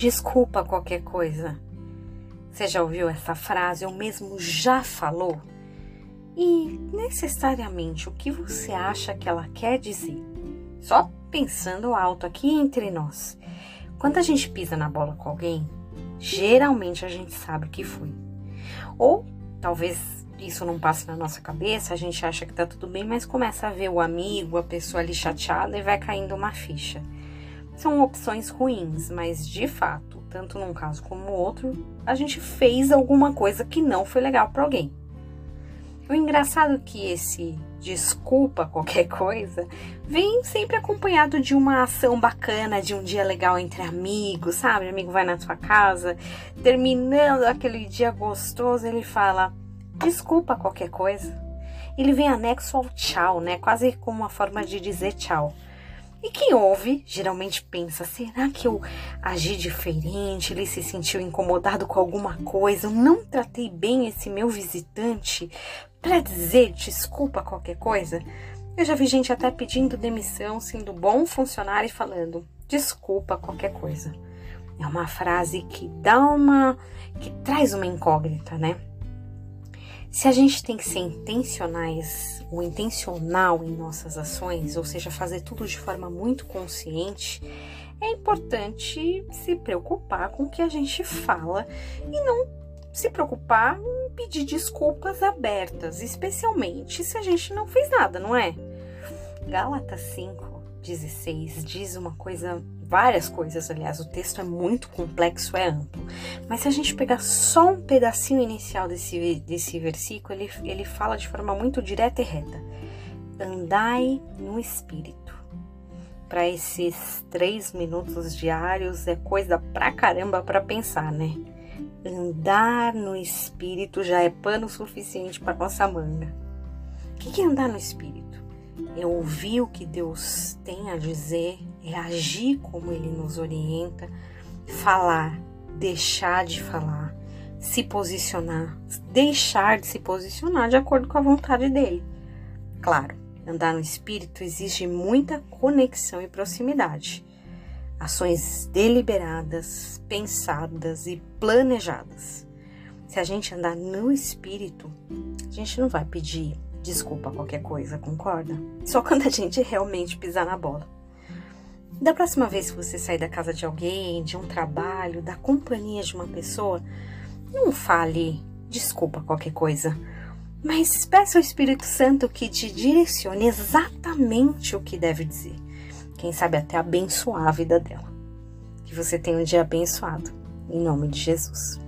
desculpa qualquer coisa. Você já ouviu essa frase ou mesmo já falou? E necessariamente o que você acha que ela quer dizer? Só pensando alto aqui entre nós. Quando a gente pisa na bola com alguém, geralmente a gente sabe o que foi. Ou talvez isso não passe na nossa cabeça, a gente acha que tá tudo bem, mas começa a ver o amigo, a pessoa ali chateada e vai caindo uma ficha. São opções ruins, mas de fato, tanto num caso como no outro, a gente fez alguma coisa que não foi legal para alguém. O engraçado é que esse desculpa qualquer coisa vem sempre acompanhado de uma ação bacana, de um dia legal entre amigos, sabe? O amigo vai na sua casa, terminando aquele dia gostoso, ele fala: desculpa qualquer coisa. Ele vem anexo ao tchau, né? Quase como uma forma de dizer tchau. E quem ouve geralmente pensa: será que eu agi diferente? Ele se sentiu incomodado com alguma coisa? Eu não tratei bem esse meu visitante? Para dizer desculpa qualquer coisa? Eu já vi gente até pedindo demissão, sendo bom funcionário e falando desculpa qualquer coisa. É uma frase que dá uma. que traz uma incógnita, né? Se a gente tem que ser intencionais ou intencional em nossas ações, ou seja, fazer tudo de forma muito consciente, é importante se preocupar com o que a gente fala e não se preocupar em pedir desculpas abertas, especialmente se a gente não fez nada, não é? Gálatas 5, 16 diz uma coisa várias coisas, aliás, o texto é muito complexo, é amplo. Mas se a gente pegar só um pedacinho inicial desse, desse versículo, ele, ele fala de forma muito direta e reta. Andai no Espírito. Para esses três minutos diários é coisa pra caramba para pensar, né? Andar no Espírito já é pano suficiente para nossa manga. O que é andar no Espírito? É ouvir o que Deus tem a dizer, é agir como Ele nos orienta, falar, deixar de falar, se posicionar, deixar de se posicionar de acordo com a vontade dele. Claro, andar no espírito exige muita conexão e proximidade. Ações deliberadas, pensadas e planejadas. Se a gente andar no espírito, a gente não vai pedir desculpa qualquer coisa, concorda? Só quando a gente realmente pisar na bola. Da próxima vez que você sair da casa de alguém, de um trabalho, da companhia de uma pessoa, não fale desculpa qualquer coisa, mas peça ao Espírito Santo que te direcione exatamente o que deve dizer. Quem sabe até abençoar a vida dela. Que você tenha um dia abençoado. Em nome de Jesus.